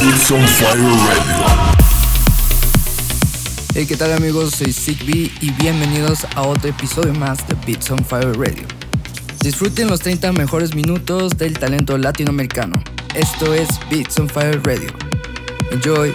On Fire Radio. Hey, ¿qué tal amigos? Soy Sigby y bienvenidos a otro episodio más de Beats on Fire Radio. Disfruten los 30 mejores minutos del talento latinoamericano. Esto es Beats on Fire Radio. Enjoy.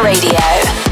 Radio.